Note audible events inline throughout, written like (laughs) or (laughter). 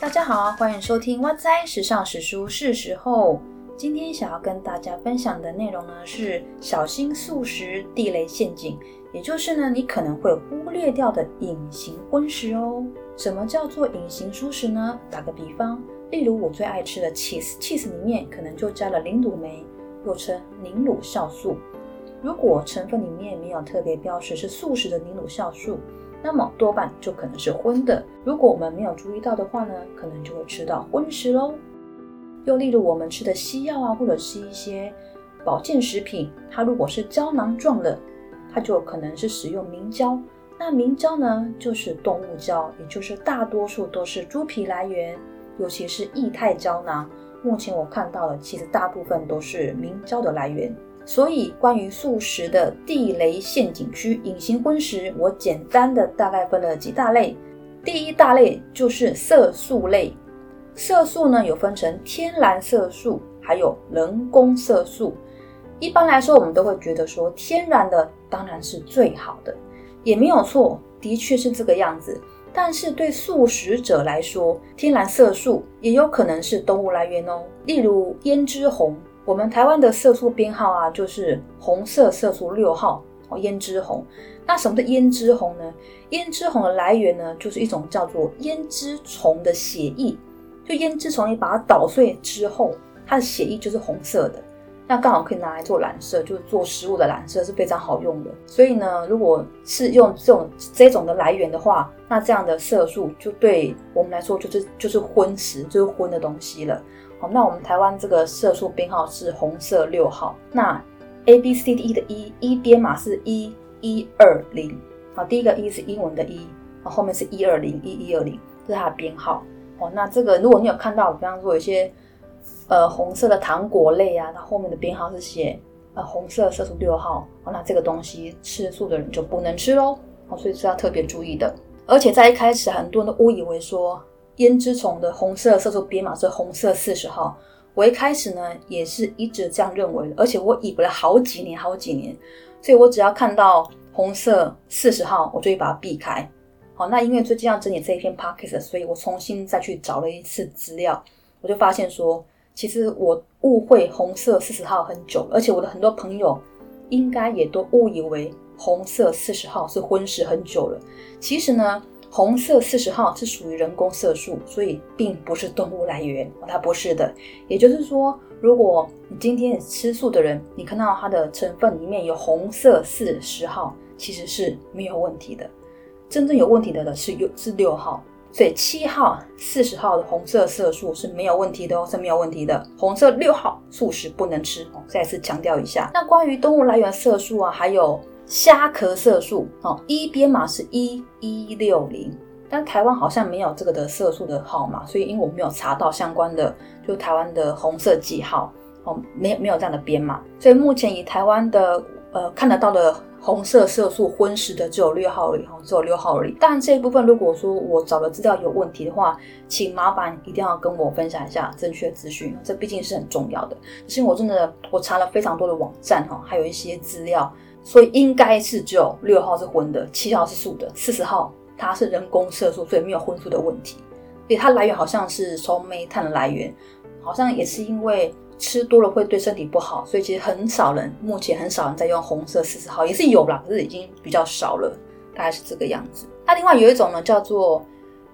大家好，欢迎收听哇哉时尚史书是时候。今天想要跟大家分享的内容呢是小心素食地雷陷阱，也就是呢你可能会忽略掉的隐形荤食哦。什么叫做隐形素食呢？打个比方，例如我最爱吃的 cheese，cheese 里面可能就加了磷乳酶，又称凝乳酵素。如果成分里面没有特别标识是素食的凝乳酵素，那么多半就可能是荤的。如果我们没有注意到的话呢，可能就会吃到荤食喽。又例如我们吃的西药啊，或者是一些保健食品，它如果是胶囊状的，它就可能是使用明胶。那明胶呢，就是动物胶，也就是大多数都是猪皮来源，尤其是液态胶囊。目前我看到的，其实大部分都是明胶的来源。所以，关于素食的地雷陷阱区、隐形荤食，我简单的大概分了几大类。第一大类就是色素类，色素呢有分成天然色素，还有人工色素。一般来说，我们都会觉得说天然的当然是最好的，也没有错，的确是这个样子。但是对素食者来说，天然色素也有可能是动物来源哦，例如胭脂红。我们台湾的色素编号啊，就是红色色素六号哦，胭脂红。那什么是胭脂红呢？胭脂红的来源呢，就是一种叫做胭脂虫的血液。就胭脂虫，你把它捣碎之后，它的血液就是红色的。那刚好可以拿来做染色，就是做食物的染色是非常好用的。所以呢，如果是用这种这种的来源的话，那这样的色素就对我们来说就是就是荤食，就是荤的东西了。好，那我们台湾这个色素编号是红色六号。那 A B C D E 的一一编码是一一二零。好，第一个一是英文的一，然后后面是一二零一一二零，这是它的编号。哦，那这个如果你有看到，比方说有些呃红色的糖果类啊，它后面的编号是写呃红色色素六号。哦，那这个东西吃素的人就不能吃喽。哦，所以是要特别注意的。而且在一开始，很多人都误以为说。胭脂虫的红色色素编码是红色四十号，我一开始呢也是一直这样认为，而且我以为了好几年好几年，所以我只要看到红色四十号，我就会把它避开。好，那因为最近要整理这一篇 p o c k e t 所以我重新再去找了一次资料，我就发现说，其实我误会红色四十号很久，而且我的很多朋友应该也都误以为红色四十号是婚食很久了，其实呢。红色四十号是属于人工色素，所以并不是动物来源，它不是的。也就是说，如果你今天吃素的人，你看到它的成分里面有红色四十号，其实是没有问题的。真正有问题的的是有是六号，所以七号、四十号的红色色素是没有问题的哦，是没有问题的。红色六号素食不能吃哦，再次强调一下。那关于动物来源色素啊，还有。虾壳色素哦，一编码是一一六零，但台湾好像没有这个的色素的号码，所以因为我没有查到相关的，就台湾的红色记号哦，没没有这样的编码，所以目前以台湾的呃看得到的红色色素昏食的只有六号而已，只有六号而已。但这一部分如果说我找的资料有问题的话，请麻烦一定要跟我分享一下正确资讯，这毕竟是很重要的。是因为我真的我查了非常多的网站哈，还有一些资料。所以应该是只有六号是荤的，七号是素的，四十号它是人工色素，所以没有荤素的问题。所以它来源好像是从煤炭的来源，好像也是因为吃多了会对身体不好，所以其实很少人目前很少人在用红色四十号，也是有啦，可是已经比较少了，大概是这个样子。那另外有一种呢，叫做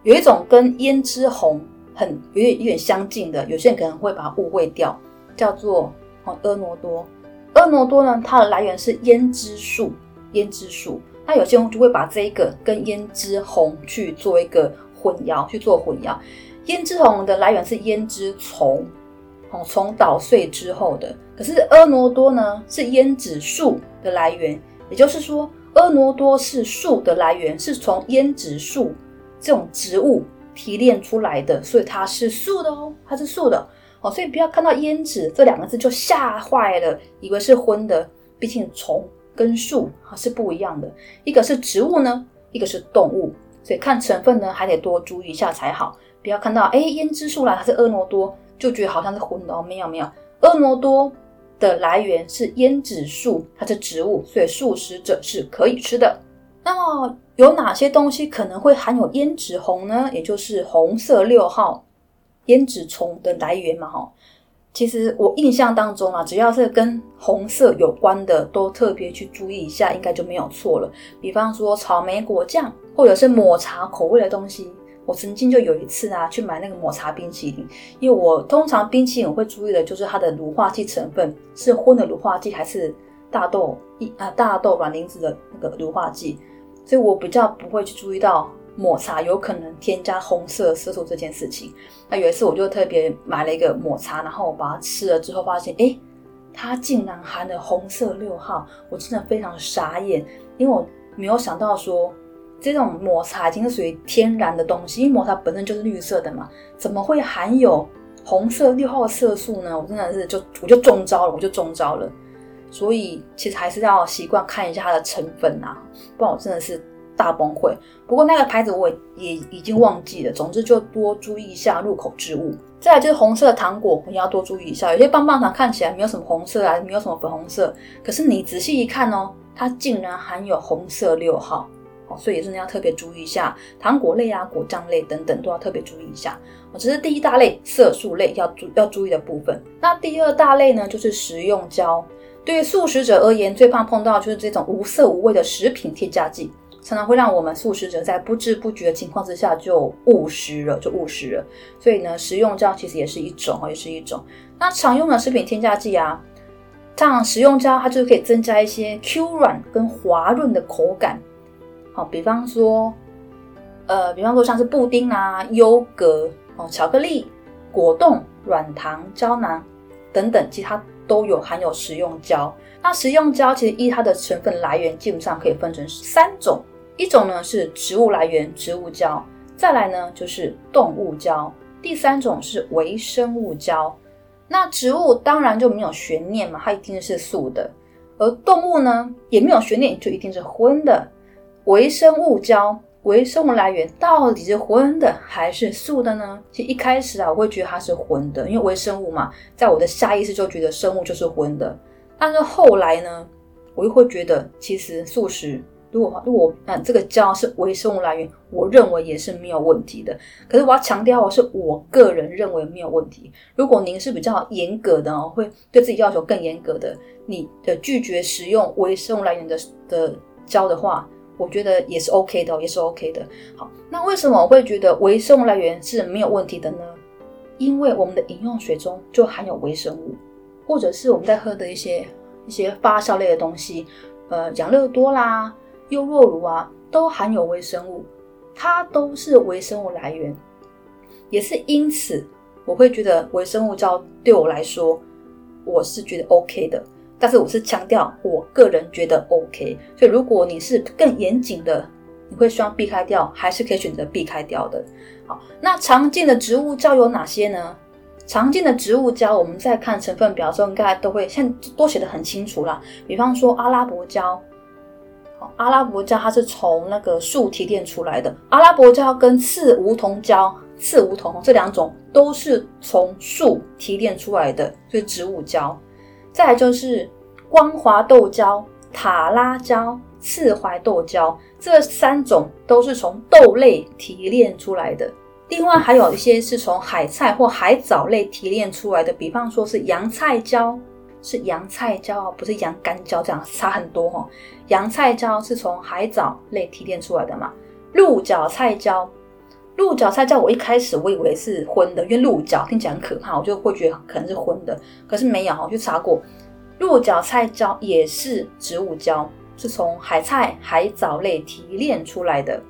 有一种跟胭脂红很有点有点相近的，有些人可能会把它误会掉，叫做哦婀娜多。婀娜多呢，它的来源是胭脂树，胭脂树。那有些人就会把这一个跟胭脂红去做一个混淆，去做混淆。胭脂红的来源是胭脂虫，哦，虫捣碎之后的。可是婀娜多呢，是胭脂树的来源，也就是说，婀娜多是树的来源，是从胭脂树这种植物提炼出来的，所以它是素的哦，它是素的。所以不要看到胭脂这两个字就吓坏了，以为是荤的。毕竟虫跟树啊是不一样的，一个是植物呢，一个是动物，所以看成分呢还得多注意一下才好。不要看到哎胭脂树啦它是婀娜多，就觉得好像是荤的哦。没有没有，婀娜多的来源是胭脂树，它是植物，所以素食者是可以吃的。那么有哪些东西可能会含有胭脂红呢？也就是红色六号胭脂虫的来源嘛，哈。其实我印象当中啊，只要是跟红色有关的，都特别去注意一下，应该就没有错了。比方说草莓果酱，或者是抹茶口味的东西。我曾经就有一次啊，去买那个抹茶冰淇淋，因为我通常冰淇淋我会注意的就是它的乳化剂成分是荤的乳化剂还是大豆一啊大豆卵磷脂的那个乳化剂，所以我比较不会去注意到。抹茶有可能添加红色色素这件事情，那有一次我就特别买了一个抹茶，然后我把它吃了之后，发现哎，它竟然含了红色六号，我真的非常傻眼，因为我没有想到说这种抹茶已经是属于天然的东西，因为抹茶本身就是绿色的嘛，怎么会含有红色六号色素呢？我真的是就我就中招了，我就中招了，所以其实还是要习惯看一下它的成分啊，不然我真的是。大崩溃。不过那个牌子我也已经忘记了。总之就多注意一下入口之物。再来就是红色的糖果，你要多注意一下。有些棒棒糖看起来没有什么红色啊，没有什么粉红色，可是你仔细一看哦，它竟然含有红色六号。哦，所以真的要特别注意一下。糖果类啊、果酱类等等都要特别注意一下。哦，这是第一大类色素类要注要注意的部分。那第二大类呢，就是食用胶。对于素食者而言，最怕碰到就是这种无色无味的食品添加剂。常常会让我们素食者在不知不觉的情况之下就误食了，就误食了。所以呢，食用胶其实也是一种，也是一种。那常用的食品添加剂啊，像食用胶，它就是可以增加一些 Q 软跟滑润的口感。好，比方说，呃，比方说像是布丁啊、优格哦、巧克力、果冻、软糖、胶囊等等，其他都有含有食用胶。那食用胶其实依它的成分来源，基本上可以分成三种。一种呢是植物来源植物胶，再来呢就是动物胶，第三种是微生物胶。那植物当然就没有悬念嘛，它一定是素的；而动物呢也没有悬念，就一定是荤的。微生物胶，微生物来源到底是荤的还是素的呢？其实一开始啊，我会觉得它是荤的，因为微生物嘛，在我的下意识就觉得生物就是荤的。但是后来呢，我又会觉得其实素食。如果如果嗯这个胶是微生物来源，我认为也是没有问题的。可是我要强调的是，我个人认为没有问题。如果您是比较严格的哦，会对自己要求更严格的，你的拒绝使用微生物来源的的胶的话，我觉得也是 OK 的，也是 OK 的。好，那为什么我会觉得微生物来源是没有问题的呢？因为我们的饮用水中就含有微生物，或者是我们在喝的一些一些发酵类的东西，呃，养乐多啦。优酪乳啊，都含有微生物，它都是微生物来源，也是因此我会觉得微生物胶对我来说，我是觉得 OK 的。但是我是强调我个人觉得 OK，所以如果你是更严谨的，你会希望避开掉，还是可以选择避开掉的。好，那常见的植物胶有哪些呢？常见的植物胶，我们在看成分表的时候，应该都会现都写的很清楚啦。比方说阿拉伯胶。阿拉伯胶它是从那个树提炼出来的，阿拉伯胶跟刺梧桐胶、刺梧桐这两种都是从树提炼出来的，所以植物胶。再来就是光滑豆胶、塔拉胶、刺槐豆胶，这三种都是从豆类提炼出来的。另外还有一些是从海菜或海藻类提炼出来的，比方说是洋菜胶。是洋菜胶，不是洋甘胶，这样差很多哈。洋菜胶是从海藻类提炼出来的嘛？鹿角菜胶，鹿角菜胶，我一开始我以为是荤的，因为鹿角听起来很可怕，我就会觉得可能是荤的。可是没有，我去查过，鹿角菜胶也是植物胶，是从海菜、海藻类提炼出来的。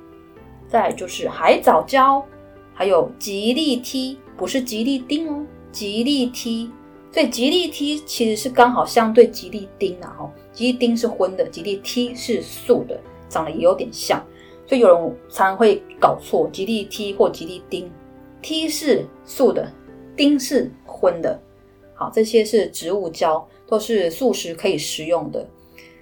再就是海藻胶，还有吉利梯，不是吉利丁哦，吉利梯。所以吉利 T 其实是刚好相对吉利丁啊，哦，吉利丁是荤的，吉利 T 是素的，长得也有点像，所以有人常常会搞错吉利 T 或吉利丁，T 是素的，丁是荤的。好，这些是植物胶，都是素食可以食用的。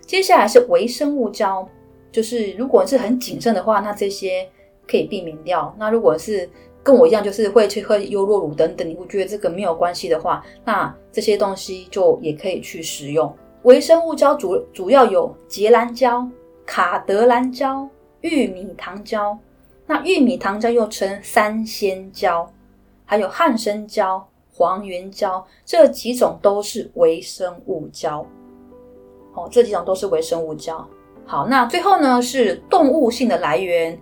接下来是微生物胶，就是如果是很谨慎的话，那这些可以避免掉。那如果是跟我一样，就是会去喝优酪乳等等，你会觉得这个没有关系的话，那这些东西就也可以去食用。微生物胶主主要有结兰胶、卡德兰胶、玉米糖胶。那玉米糖胶又称三鲜胶，还有汉生胶、黄原胶，这几种都是微生物胶。哦，这几种都是微生物胶。好，那最后呢是动物性的来源。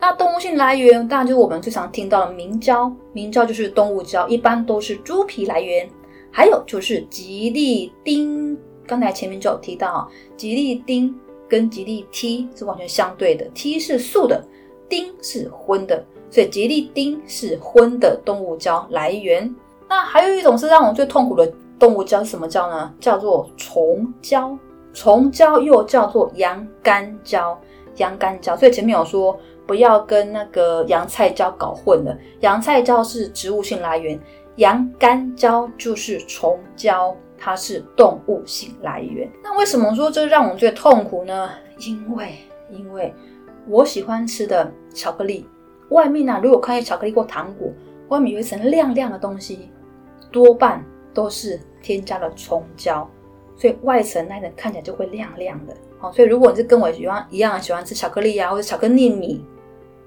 那动物性来源当然就是我们最常听到的明胶，明胶就是动物胶，一般都是猪皮来源。还有就是吉利丁，刚才前面就有提到，吉利丁跟吉利 T 是完全相对的，T 是素的，丁是荤的，所以吉利丁是荤的动物胶来源。那还有一种是让我最痛苦的动物胶是什么胶呢？叫做虫胶，虫胶又叫做洋甘胶，洋甘胶。所以前面有说不要跟那个洋菜椒搞混了，洋菜椒是植物性来源。洋甘椒就是虫椒，它是动物性来源。那为什么说这让我最痛苦呢？因为，因为我喜欢吃的巧克力外面呢，如果看见巧克力或糖果，外面有一层亮亮的东西，多半都是添加了虫胶，所以外层那层看起来就会亮亮的。好，所以如果你是跟我喜欢一样喜欢吃巧克力呀，或者巧克力米，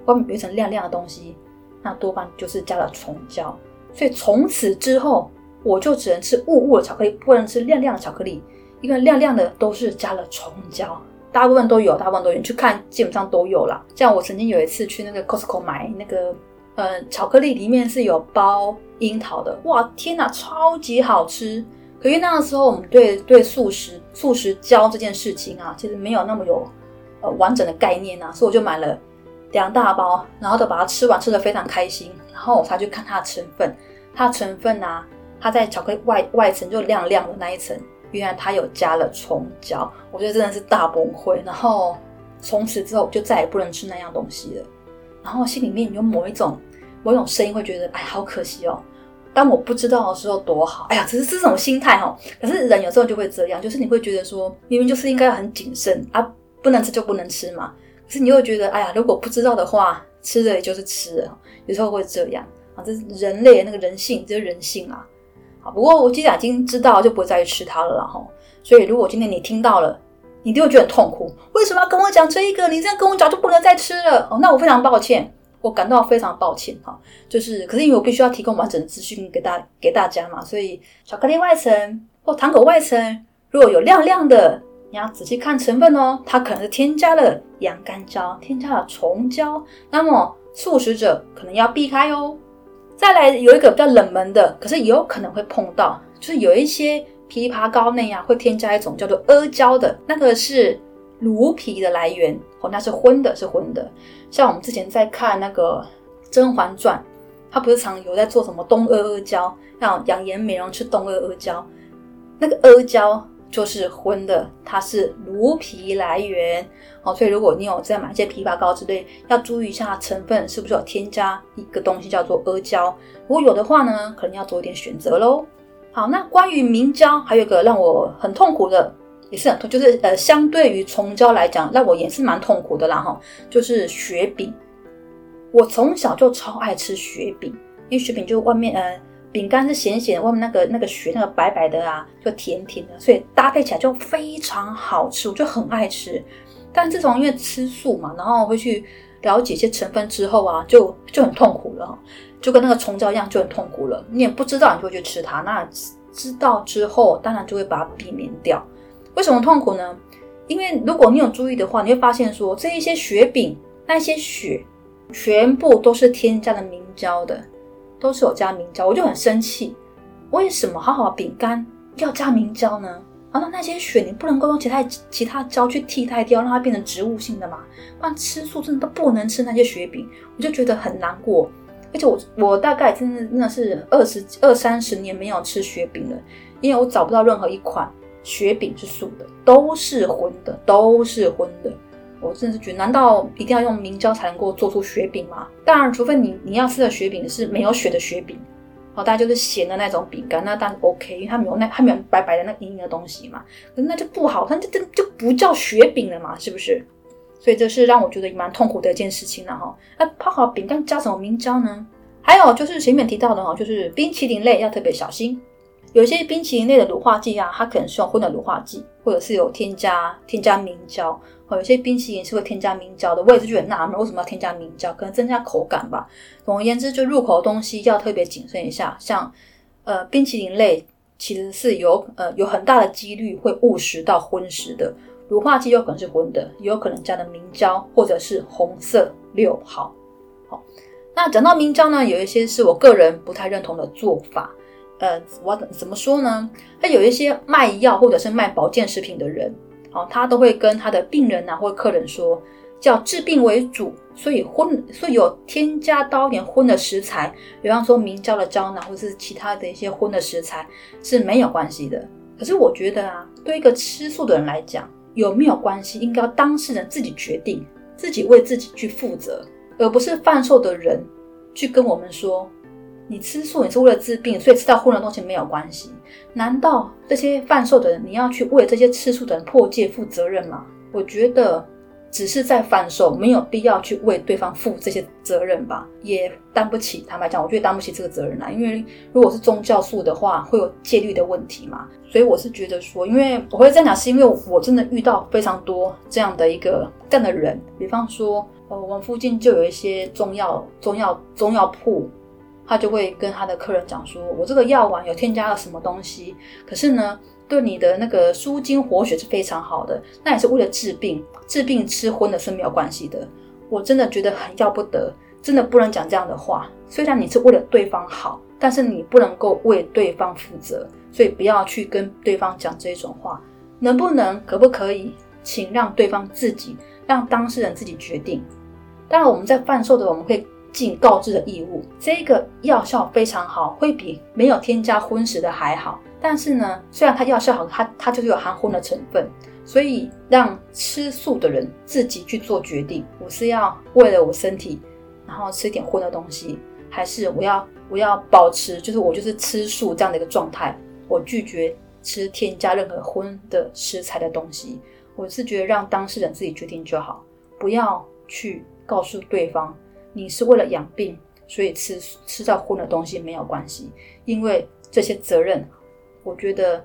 外面有一层亮亮的东西，那多半就是加了虫胶。所以从此之后，我就只能吃雾雾的巧克力，不能吃亮亮的巧克力，因为亮亮的都是加了虫胶，大部分都有，大部分都有，你去看基本上都有啦。像我曾经有一次去那个 Costco 买那个，呃，巧克力里面是有包樱桃的，哇，天哪，超级好吃！可是那个时候我们对对素食素食胶这件事情啊，其实没有那么有呃完整的概念啊，所以我就买了两大包，然后都把它吃完，吃的非常开心。然后我才去看它的成分，它的成分啊，它在巧克力外外层就亮亮的那一层，原来它有加了虫胶，我觉得真的是大崩溃。然后从此之后就再也不能吃那样东西了。然后心里面有某一种某一种声音会觉得，哎，好可惜哦。当我不知道的时候多好，哎呀，只是这种心态哈。可是人有时候就会这样，就是你会觉得说，明明就是应该很谨慎啊，不能吃就不能吃嘛。可是你又觉得，哎呀，如果不知道的话。吃的也就是吃了，有时候会这样啊，这是人类那个人性，这是人性啊。好，不过我既然已经知道，就不会再去吃它了啦哈。所以如果今天你听到了，你就会觉得很痛苦。为什么要跟我讲这个？你这样跟我讲就不能再吃了哦。那我非常抱歉，我感到非常抱歉哈。就是，可是因为我必须要提供完整的资讯给大给大家嘛，所以巧克力外层或糖果外层如果有亮亮的。你要仔细看成分哦，它可能是添加了洋甘胶，添加了虫胶，那么素食者可能要避开哦。再来有一个比较冷门的，可是有可能会碰到，就是有一些枇杷膏内啊会添加一种叫做阿胶的，那个是芦皮的来源哦，那是荤的，是荤的。像我们之前在看那个《甄嬛传》，它不是常有在做什么冬阿阿胶，让养颜美容吃冬阿阿胶，那个阿胶。就是荤的，它是芦皮来源，好，所以如果你有在买一些枇杷膏之类，要注意一下成分是不是有添加一个东西叫做阿胶，如果有的话呢，可能要做一点选择喽。好，那关于明胶，还有一个让我很痛苦的，也是很痛，就是呃，相对于虫胶来讲，让我也是蛮痛苦的啦哈，就是雪饼。我从小就超爱吃雪饼，因为雪饼就外面呃。饼干是咸咸，外面那个那个雪那个白白的啊，就甜甜的，所以搭配起来就非常好吃，我就很爱吃。但自从因为吃素嘛，然后会去了解一些成分之后啊，(laughs) 就就很痛苦了，就跟那个虫胶一样，就很痛苦了。你也不知道，你就会去吃它。那知道之后，当然就会把它避免掉。为什么痛苦呢？因为如果你有注意的话，你会发现说这一些雪饼那些雪，全部都是添加了明胶的。都是有加明胶，我就很生气。为什么好好的饼干要加明胶呢？啊，那那些雪你不能够用其他其他胶去替代掉，让它变成植物性的嘛？不然吃素真的都不能吃那些雪饼，我就觉得很难过。而且我我大概真的真的是二十二三十年没有吃雪饼了，因为我找不到任何一款雪饼是素的，都是荤的，都是荤的。我真的是觉得，难道一定要用明胶才能够做出雪饼吗？当然，除非你你要吃的雪饼是没有雪的雪饼，好，大家就是咸的那种饼干，那当然 OK，因为它没有那它没有白白的那硬硬的东西嘛。可是那就不好，它就这就不叫雪饼了嘛，是不是？所以这是让我觉得蛮痛苦的一件事情了哈。那泡好饼干加什么明胶呢？还有就是前面提到的哈，就是冰淇淋类要特别小心，有些冰淇淋类的乳化剂啊，它可能是用混的乳化剂，或者是有添加添加明胶。哦，有些冰淇淋是会添加明胶的，我也是觉得纳闷，为什么要添加明胶？可能增加口感吧。总而言之，就入口的东西要特别谨慎一下。像呃冰淇淋类，其实是有呃有很大的几率会误食到荤食的。乳化剂有可能是荤的，也有可能加的明胶或者是红色六号。好，那讲到明胶呢，有一些是我个人不太认同的做法。呃，我怎么说呢？他有一些卖药或者是卖保健食品的人，哦，他都会跟他的病人呐或客人说，叫治病为主，所以荤，所以有添加到一点荤的食材，比方说明胶的胶囊或是其他的一些荤的食材是没有关系的。可是我觉得啊，对一个吃素的人来讲，有没有关系，应该当事人自己决定，自己为自己去负责，而不是贩售的人去跟我们说。你吃素，你是为了治病，所以吃到荤的东西没有关系。难道这些贩售的人，你要去为这些吃素的人破戒负责任吗？我觉得只是在贩售，没有必要去为对方负这些责任吧，也担不起。坦白讲，我觉得担不起这个责任啦。因为如果是宗教素的话，会有戒律的问题嘛。所以我是觉得说，因为我会这样讲，是因为我真的遇到非常多这样的一个这样的人。比方说，呃，我们附近就有一些中药、中药、中药铺。他就会跟他的客人讲说：“我这个药丸有添加了什么东西，可是呢，对你的那个舒筋活血是非常好的。那也是为了治病，治病吃荤的是没有关系的。我真的觉得很要不得，真的不能讲这样的话。虽然你是为了对方好，但是你不能够为对方负责，所以不要去跟对方讲这种话。能不能，可不可以，请让对方自己，让当事人自己决定。当然，我们在贩售的，我们可以。”尽告知的义务，这个药效非常好，会比没有添加荤食的还好。但是呢，虽然它药效好，它它就是有含荤的成分，所以让吃素的人自己去做决定：我是要为了我身体，然后吃一点荤的东西，还是我要我要保持，就是我就是吃素这样的一个状态，我拒绝吃添加任何荤的食材的东西。我是觉得让当事人自己决定就好，不要去告诉对方。你是为了养病，所以吃吃到荤的东西没有关系，因为这些责任，我觉得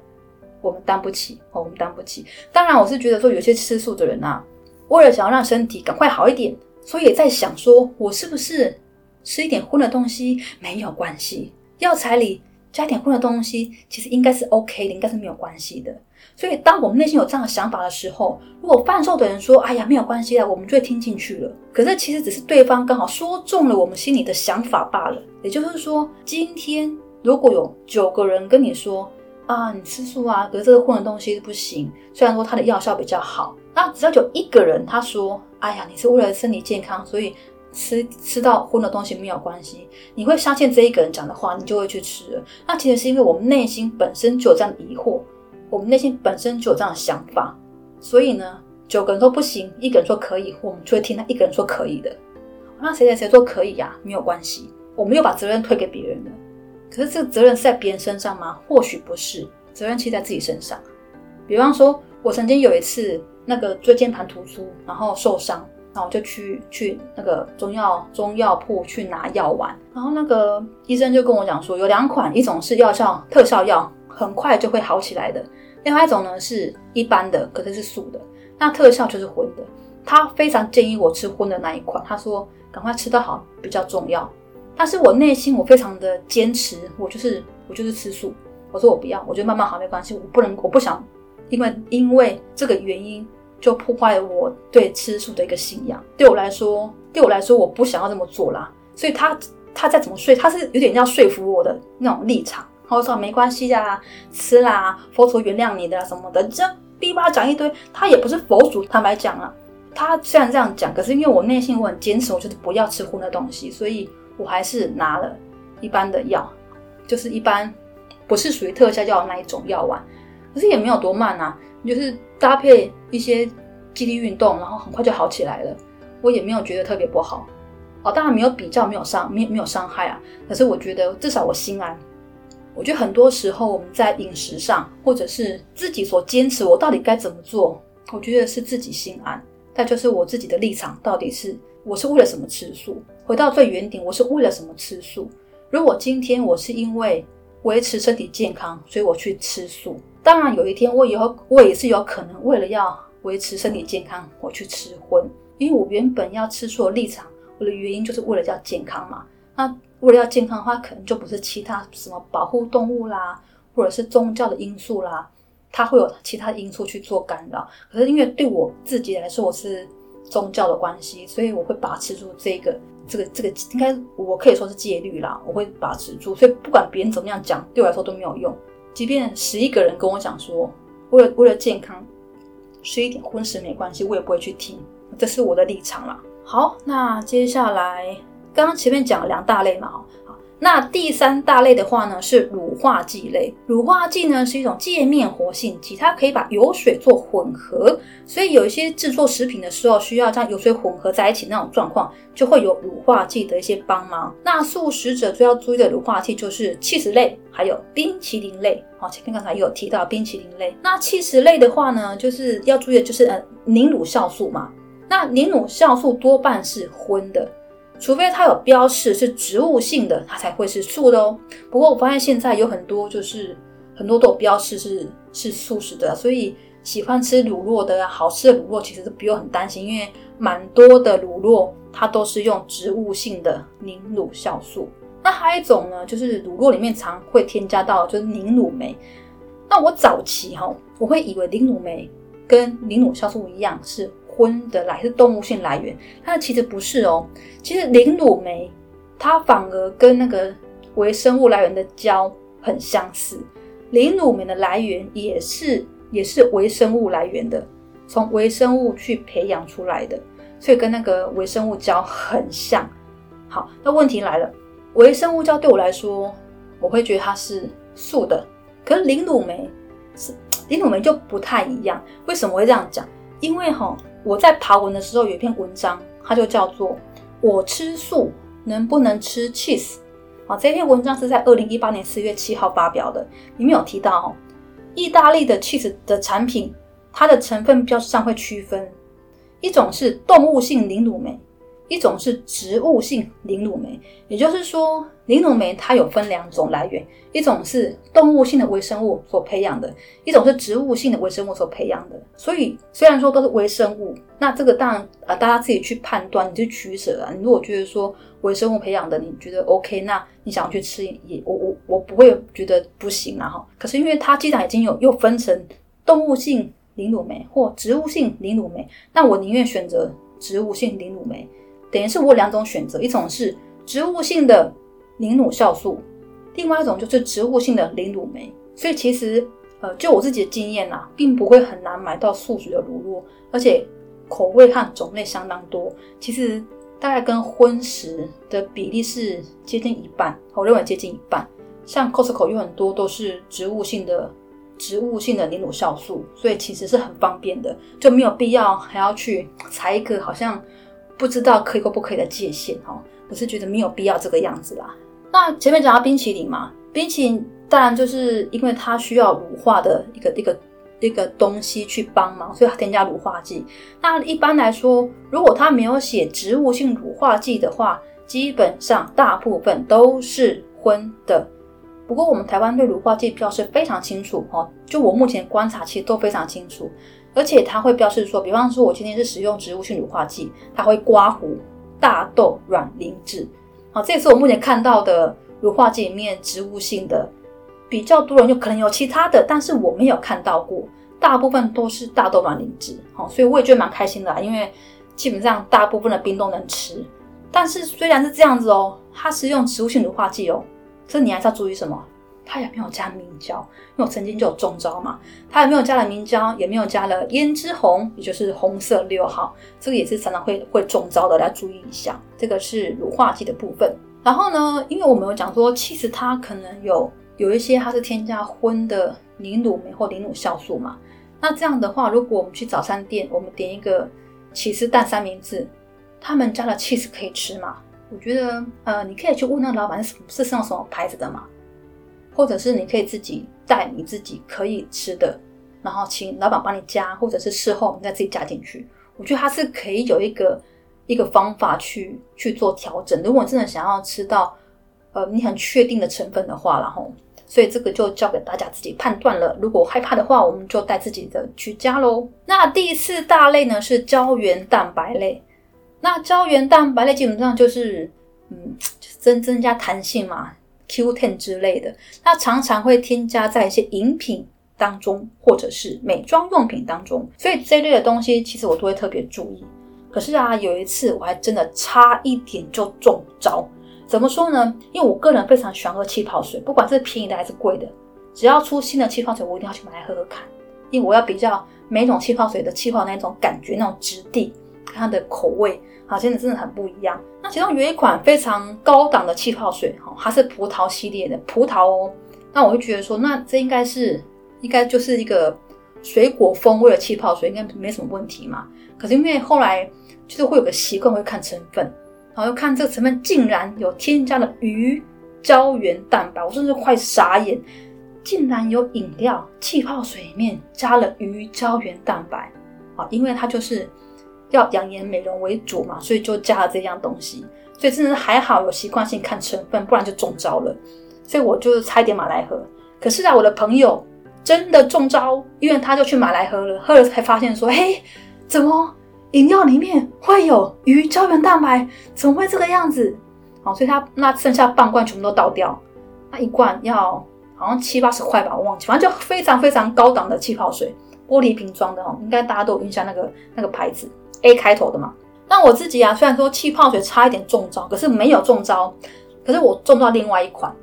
我们担不起哦，我们担不起。当然，我是觉得说有些吃素的人啊，为了想要让身体赶快好一点，所以也在想说，我是不是吃一点荤的东西没有关系？药材里加点荤的东西，其实应该是 OK 的，应该是没有关系的。所以，当我们内心有这样的想法的时候，如果贩售的人说：“哎呀，没有关系的”，我们就会听进去了。可是，其实只是对方刚好说中了我们心里的想法罢了。也就是说，今天如果有九个人跟你说：“啊，你吃素啊，可是这个荤的东西不行。”虽然说它的药效比较好，那只要有一个人他说：“哎呀，你是为了身体健康，所以吃吃到荤的东西没有关系。”你会相信这一个人讲的话，你就会去吃了。那其实是因为我们内心本身就有这样的疑惑。我们内心本身就有这样的想法，所以呢，九个人都不行，一个人说可以，我们就会听他一个人说可以的。那谁谁谁说可以呀？没有关系，我们又把责任推给别人了。可是这个责任是在别人身上吗？或许不是，责任其实在自己身上。比方说，我曾经有一次那个椎间盘突出，然后受伤，然后我就去去那个中药中药铺去拿药丸，然后那个医生就跟我讲说，有两款，一种是药效特效药。很快就会好起来的。另外一种呢是一般的，可是是素的。那特效就是荤的。他非常建议我吃荤的那一款。他说赶快吃到好比较重要。但是我内心我非常的坚持，我就是我就是吃素。我说我不要，我觉得慢慢好没关系。我不能，我不想因为因为这个原因就破坏了我对吃素的一个信仰。对我来说，对我来说我不想要这么做啦。所以他他再怎么睡，他是有点要说服我的那种立场。我说没关系呀，吃啦，佛祖原谅你的什么的，这逼吧讲一堆。他也不是佛祖，坦白讲啊，他虽然这样讲，可是因为我内心我很坚持，我就是不要吃荤的东西，所以我还是拿了一般的药，就是一般不是属于特效药那一种药丸。可是也没有多慢啊，就是搭配一些肌力运动，然后很快就好起来了。我也没有觉得特别不好。哦，当然没有比较，没有伤，没有没有伤害啊。可是我觉得至少我心安。我觉得很多时候我们在饮食上，或者是自己所坚持，我到底该怎么做？我觉得是自己心安。那就是我自己的立场，到底是我是为了什么吃素？回到最原点，我是为了什么吃素？如果今天我是因为维持身体健康，所以我去吃素。当然，有一天我以后我也是有可能为了要维持身体健康，我去吃荤。因为我原本要吃素的立场，我的原因就是为了要健康嘛。那为了要健康的话，可能就不是其他什么保护动物啦，或者是宗教的因素啦，它会有其他因素去做干扰。可是因为对我自己来说，我是宗教的关系，所以我会把持住这个。这个这个应该我可以说是戒律啦，我会把持住，所以不管别人怎么样讲，对我来说都没有用。即便十一个人跟我讲说，为了为了健康吃一点荤食没关系，我也不会去听，这是我的立场啦。好，那接下来刚刚前面讲了两大类嘛，那第三大类的话呢，是乳化剂类。乳化剂呢是一种界面活性剂，它可以把油水做混合，所以有一些制作食品的时候需要将油水混合在一起那种状况，就会有乳化剂的一些帮忙。那素食者最要注意的乳化剂就是气食类，还有冰淇淋类。好，前面刚才有提到冰淇淋类。那气食类的话呢，就是要注意的就是呃凝乳酵素嘛。那凝乳酵素多半是荤的。除非它有标示是植物性的，它才会是素的哦。不过我发现现在有很多就是很多都有标示是是素食的，所以喜欢吃乳酪的好吃的乳酪其实都不用很担心，因为蛮多的乳酪它都是用植物性的凝乳酵素。那还有一种呢，就是乳酪里面常会添加到就是凝乳酶。那我早期哈，我会以为凝乳酶跟凝乳酵素一样是。荤的来是动物性来源，它其实不是哦。其实磷乳酶它反而跟那个微生物来源的胶很相似，磷乳酶的来源也是也是微生物来源的，从微生物去培养出来的，所以跟那个微生物胶很像。好，那问题来了，微生物胶对我来说，我会觉得它是素的，可是磷乳酶是磷乳酶就不太一样。为什么会这样讲？因为哈。我在爬文的时候有一篇文章，它就叫做“我吃素能不能吃 cheese”。啊，这篇文章是在二零一八年四月七号发表的，里面有提到哦，意大利的 cheese 的产品，它的成分标识上会区分，一种是动物性凝乳酶。一种是植物性磷乳酶，也就是说，磷乳酶它有分两种来源，一种是动物性的微生物所培养的，一种是植物性的微生物所培养的。所以虽然说都是微生物，那这个当然啊，大家自己去判断，你去取舍啊。你如果觉得说微生物培养的你觉得 OK，那你想要去吃也我我我不会觉得不行啊哈。可是因为它既然已经有又分成动物性磷乳酶或植物性磷乳酶，那我宁愿选择植物性磷乳酶。等于是我有两种选择，一种是植物性的磷乳酵素，另外一种就是植物性的磷乳酶。所以其实，呃，就我自己的经验呐，并不会很难买到素食的乳酪，而且口味和种类相当多。其实大概跟荤食的比例是接近一半，我认为接近一半。像 Costco 有很多都是植物性的植物性的磷乳酵素，所以其实是很方便的，就没有必要还要去 (laughs) 裁一个好像。不知道可以或不可以的界限哈，我是觉得没有必要这个样子啦。那前面讲到冰淇淋嘛，冰淇淋当然就是因为它需要乳化的一个一个一个东西去帮忙，所以它添加乳化剂。那一般来说，如果它没有写植物性乳化剂的话，基本上大部分都是荤的。不过我们台湾对乳化剂标示非常清楚哦，就我目前观察其实都非常清楚。而且它会标示说，比方说，我今天是使用植物性乳化剂，它会刮胡大豆卵磷脂。好，这也是我目前看到的乳化剂里面植物性的比较多人就可能有其他的，但是我没有看到过，大部分都是大豆卵磷脂。好，所以我也觉得蛮开心的，因为基本上大部分的冰都能吃。但是虽然是这样子哦，它是用植物性乳化剂哦，这你还是要注意什么？它也没有加明胶，因为我曾经就有中招嘛。它也没有加了明胶，也没有加了胭脂红，也就是红色六号，这个也是常常会会中招的，大家注意一下。这个是乳化剂的部分。然后呢，因为我们有讲说，其实它可能有有一些它是添加荤的凝乳酶或凝乳酵素嘛。那这样的话，如果我们去早餐店，我们点一个起司蛋三明治，他们加了 cheese 可以吃吗？我觉得，呃，你可以去问那老板是是用什么牌子的嘛。或者是你可以自己带你自己可以吃的，然后请老板帮你加，或者是事后你再自己加进去。我觉得它是可以有一个一个方法去去做调整。如果真的想要吃到呃你很确定的成分的话，然后所以这个就交给大家自己判断了。如果害怕的话，我们就带自己的去加喽。那第四大类呢是胶原蛋白类。那胶原蛋白类基本上就是嗯增增加弹性嘛，Q ten 之类的。那常常会添加在一些饮品当中，或者是美妆用品当中。所以这类的东西其实我都会特别注意。可是啊，有一次我还真的差一点就中招。怎么说呢？因为我个人非常喜欢喝气泡水，不管是便宜的还是贵的，只要出新的气泡水，我一定要去买来喝喝看。因为我要比较每种气泡水的气泡那种感觉、那种质地，它的口味，好，真的真的很不一样。那其中有一款非常高档的气泡水，哈，它是葡萄系列的葡萄哦。那我就觉得说，那这应该是应该就是一个水果风味的气泡水，应该没什么问题嘛。可是因为后来就是会有个习惯会看成分。然后又看这个成分，竟然有添加了鱼胶原蛋白，我真是快傻眼！竟然有饮料气泡水里面加了鱼胶原蛋白啊！因为它就是要养颜美容为主嘛，所以就加了这样东西。所以真的是还好有习惯性看成分，不然就中招了。所以我就差一点买来喝。可是啊，我的朋友真的中招，因为他就去买来喝了，喝了才发现说：“嘿，怎么？”饮料里面会有鱼胶原蛋白，怎么会这个样子？好，所以他那剩下半罐全部都倒掉。那一罐要好像七八十块吧，我忘记，反正就非常非常高档的气泡水，玻璃瓶装的哦，应该大家都有印象那个那个牌子 A 开头的嘛。那我自己啊，虽然说气泡水差一点中招，可是没有中招，可是我中到另外一款，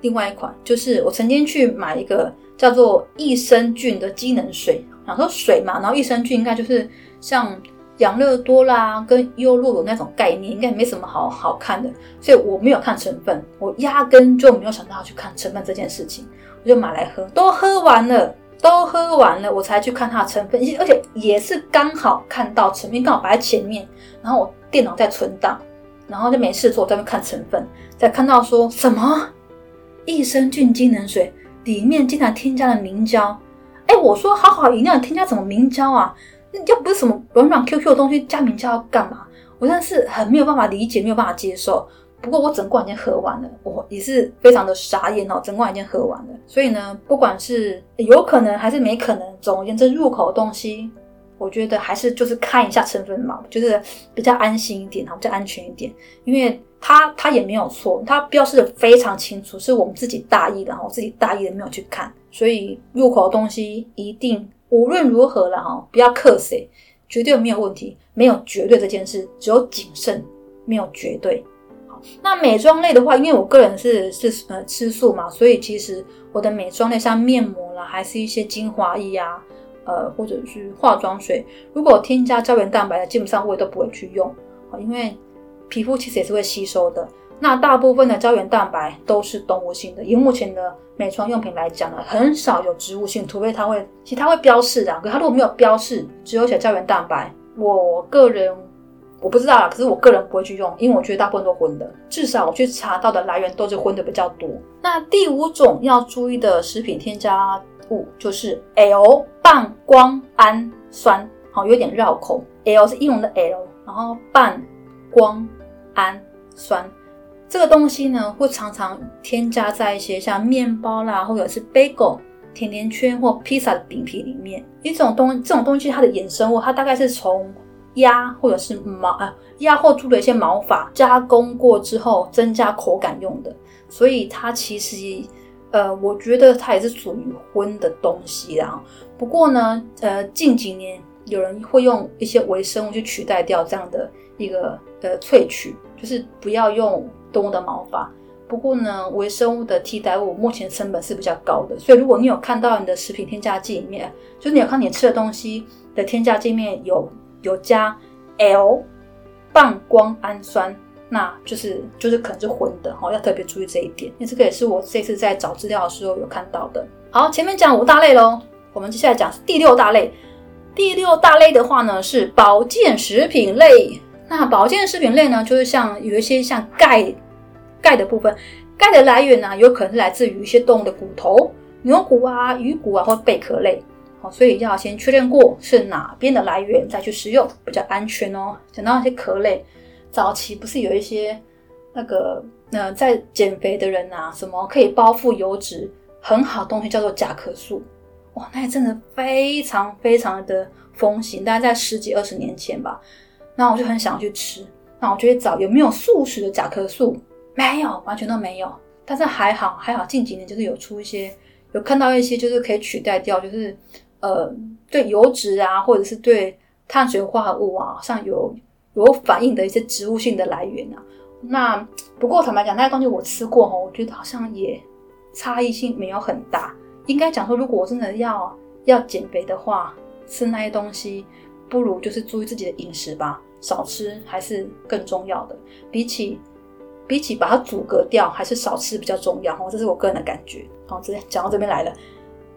另外一款就是我曾经去买一个叫做益生菌的机能水，想说水嘛，然后益生菌应该就是像。养乐多啦，跟优乐乳那种概念，应该没什么好好看的，所以我没有看成分，我压根就没有想到要去看成分这件事情，我就买来喝，都喝完了，都喝完了，我才去看它的成分，而且也是刚好看到成分，刚好摆在前面，然后我电脑在存档，然后就没事做，在那看成分，才看到说什么益生菌机能水里面竟然添加了明胶，哎，我说好好饮料添加什么明胶啊？又不是什么软软 Q Q 的东西，加明胶要干嘛？我真的是很没有办法理解，没有办法接受。不过我整罐已经喝完了，我也是非常的傻眼哦，整罐已经喝完了。所以呢，不管是有可能还是没可能，总而言之，入口的东西，我觉得还是就是看一下成分嘛，就是比较安心一点，比较安全一点。因为它它也没有错，它标示的非常清楚，是我们自己大意的哈，我自己大意的没有去看，所以入口的东西一定。无论如何了哈，不要克谁，绝对没有问题，没有绝对这件事，只有谨慎，没有绝对。那美妆类的话，因为我个人是是呃吃素嘛，所以其实我的美妆类像面膜啦，还是一些精华液啊，呃或者是化妆水，如果添加胶原蛋白的，基本上我也都不会去用，因为皮肤其实也是会吸收的。那大部分的胶原蛋白都是动物性的，以目前的美妆用品来讲呢，很少有植物性，除非它会，其实它会标示的。可它如果没有标示，只有写胶原蛋白，我个人我不知道啦。可是我个人不会去用，因为我觉得大部分都荤的，至少我去查到的来源都是荤的比较多。那第五种要注意的食品添加物就是 L 半胱氨酸，好有点绕口，L 是英文的 L，然后半胱氨酸。这个东西呢，会常常添加在一些像面包啦，或者是 bagel 甜甜圈或披萨的饼皮里面。一种东这种东西，它的衍生物，它大概是从鸭或者是毛啊鸭或猪的一些毛发加工过之后，增加口感用的。所以它其实，呃，我觉得它也是属于荤的东西啦。不过呢，呃，近几年有人会用一些微生物去取代掉这样的一个呃萃取，就是不要用。动物的毛发，不过呢，微生物的替代物目前成本是比较高的，所以如果你有看到你的食品添加剂里面，就是你有看你吃的东西的添加剂里面有有加 L 半胱氨酸，那就是就是可能是混的哈，要特别注意这一点。因为这个也是我这次在找资料的时候有看到的。好，前面讲五大类喽，我们接下来讲第六大类。第六大类的话呢，是保健食品类。那保健食品类呢，就是像有一些像钙，钙的部分，钙的来源呢，有可能是来自于一些动物的骨头，牛骨啊、鱼骨啊或贝壳类。所以要先确认过是哪边的来源再去食用，比较安全哦。讲到那些壳类，早期不是有一些那个呃在减肥的人啊，什么可以包覆油脂，很好的东西叫做甲壳素。哇，那真的非常非常的风行，大概在十几二十年前吧。那我就很想去吃，那我就去找有没有素食的甲壳素，没有，完全都没有。但是还好，还好近几年就是有出一些，有看到一些就是可以取代掉，就是呃对油脂啊，或者是对碳水化合物啊，好像有有反应的一些植物性的来源啊。那不过坦白讲，那些东西我吃过哈，我觉得好像也差异性没有很大。应该讲说，如果我真的要要减肥的话，吃那些东西，不如就是注意自己的饮食吧，少吃还是更重要的。比起比起把它阻隔掉，还是少吃比较重要。哦，这是我个人的感觉。好，直接讲到这边来了，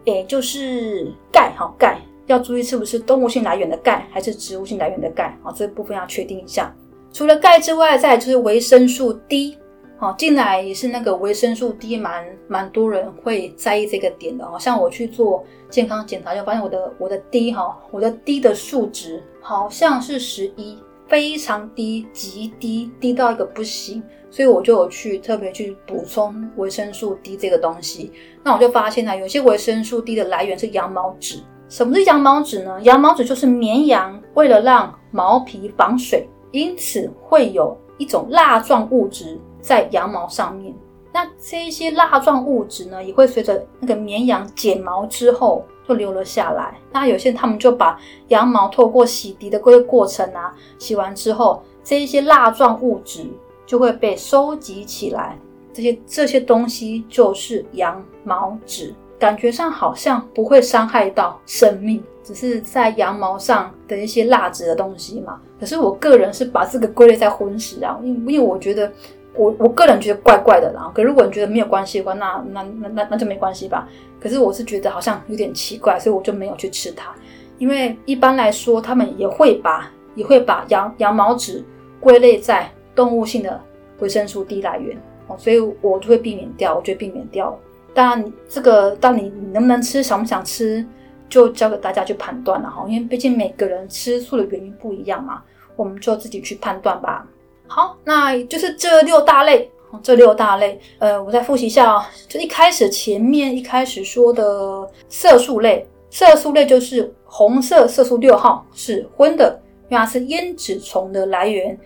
诶，就是钙，哈，钙要注意是不是动物性来源的钙，还是植物性来源的钙。啊，这部分要确定一下。除了钙之外，再就是维生素 D。好，进来也是那个维生素 D，蛮蛮多人会在意这个点的哦。像我去做健康检查，就发现我的我的 D 哈，我的 D 的数值好像是十一，非常低，极低，低到一个不行。所以我就有去特别去补充维生素 D 这个东西。那我就发现呢，有些维生素 D 的来源是羊毛脂。什么是羊毛脂呢？羊毛脂就是绵羊为了让毛皮防水，因此会有一种蜡状物质。在羊毛上面，那这些蜡状物质呢，也会随着那个绵羊剪毛之后就流了下来。那有些他们就把羊毛透过洗涤的这个过程啊，洗完之后，这一些蜡状物质就会被收集起来。这些这些东西就是羊毛脂，感觉上好像不会伤害到生命，只是在羊毛上的一些蜡质的东西嘛。可是我个人是把这个归类在荤食啊，因因为我觉得。我我个人觉得怪怪的啦，可如果你觉得没有关系的话，那那那那那就没关系吧。可是我是觉得好像有点奇怪，所以我就没有去吃它。因为一般来说，他们也会把也会把羊羊毛脂归类在动物性的维生素 D 来源哦，所以我就会避免掉，我就会避免掉。当然，这个到你你能不能吃，想不想吃，就交给大家去判断了哈。因为毕竟每个人吃素的原因不一样嘛，我们就自己去判断吧。好，那就是这六大类，这六大类，呃，我再复习一下哦。就一开始前面一开始说的色素类，色素类就是红色色素六号是荤的，因为它是胭脂虫的来源。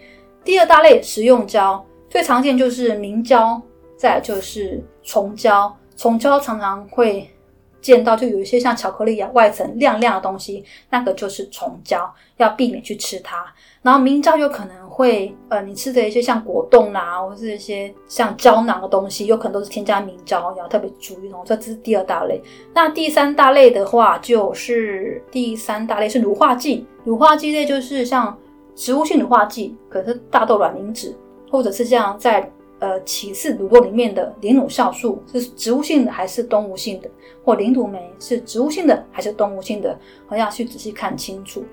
第二大类食用胶，最常见就是明胶，再就是虫胶。虫胶常常会见到，就有一些像巧克力啊外层亮亮的东西，那个就是虫胶，要避免去吃它。然后明胶有可能。会呃，你吃的一些像果冻啦，或是一些像胶囊的东西，有可能都是添加明胶，要特别注意哦。这这是第二大类。那第三大类的话，就是第三大类是乳化剂。乳化剂类就是像植物性乳化剂，可是大豆卵磷脂，或者是像在呃起司乳酪里面的磷乳酵素，是植物性的还是动物性的？或磷乳酶是植物性的还是动物性的？好要去仔细看清楚。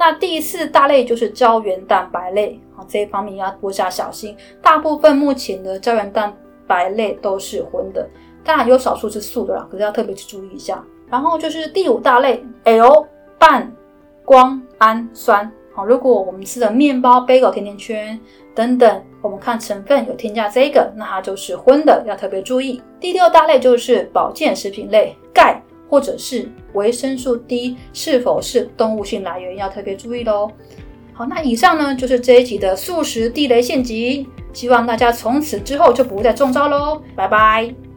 那第四大类就是胶原蛋白类，啊，这一方面要多加小心。大部分目前的胶原蛋白类都是荤的，当然有少数是素的啦，可是要特别去注意一下。然后就是第五大类 L 半胱氨酸，好，如果我们吃的面包、bagel、甜甜圈等等，我们看成分有添加这个，那它就是荤的，要特别注意。第六大类就是保健食品类，钙。或者是维生素 D 是否是动物性来源，要特别注意喽。好，那以上呢就是这一集的素食地雷陷阱，希望大家从此之后就不再中招喽。拜拜。